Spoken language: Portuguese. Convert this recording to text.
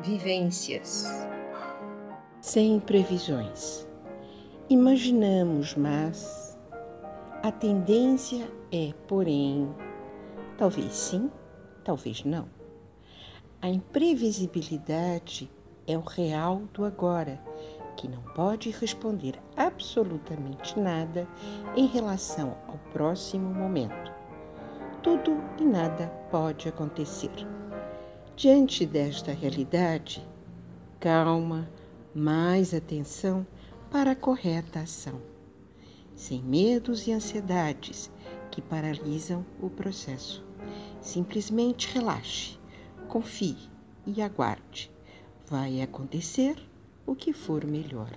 vivências. Sem previsões. Imaginamos, mas a tendência é, porém, talvez sim, talvez não. A imprevisibilidade é o real do agora, que não pode responder absolutamente nada em relação ao próximo momento. Tudo e nada pode acontecer. Diante desta realidade, calma, mais atenção para a correta ação, sem medos e ansiedades que paralisam o processo. Simplesmente relaxe, confie e aguarde. Vai acontecer o que for melhor.